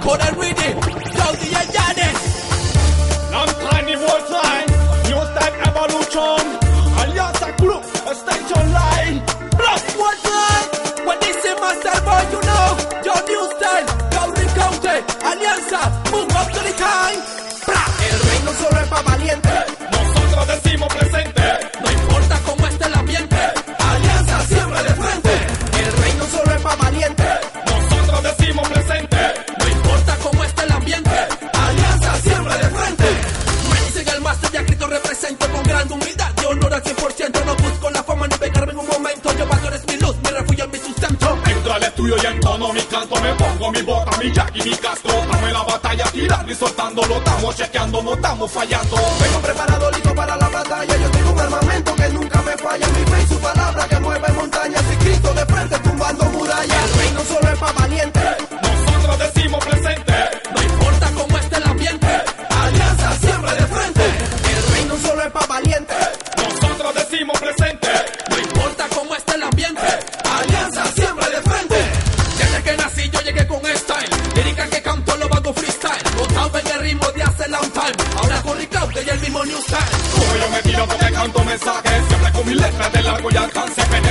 con el Reedy, Claudia y Janes. Estudio y entono mi canto. Me pongo mi bota, mi jack y mi casco. Estamos en la batalla, tirando y soltando. Lo estamos chequeando, no estamos fallando. Vengo preparado, listo para la batalla. Yo tengo un armamento que nunca me falla. Mi fe y su palabra que mueve montañas. Y Cristo de frente tumbando murallas. El reino solo es pa' valiente. Nosotros decimos presente. No importa cómo esté el ambiente, Alianza siempre de frente. El reino solo es pa' valiente. Ahora con Ricardo y el mismo new. Como yo me tiro porque canto mensajes. Siempre con mis letras de largo y alcance.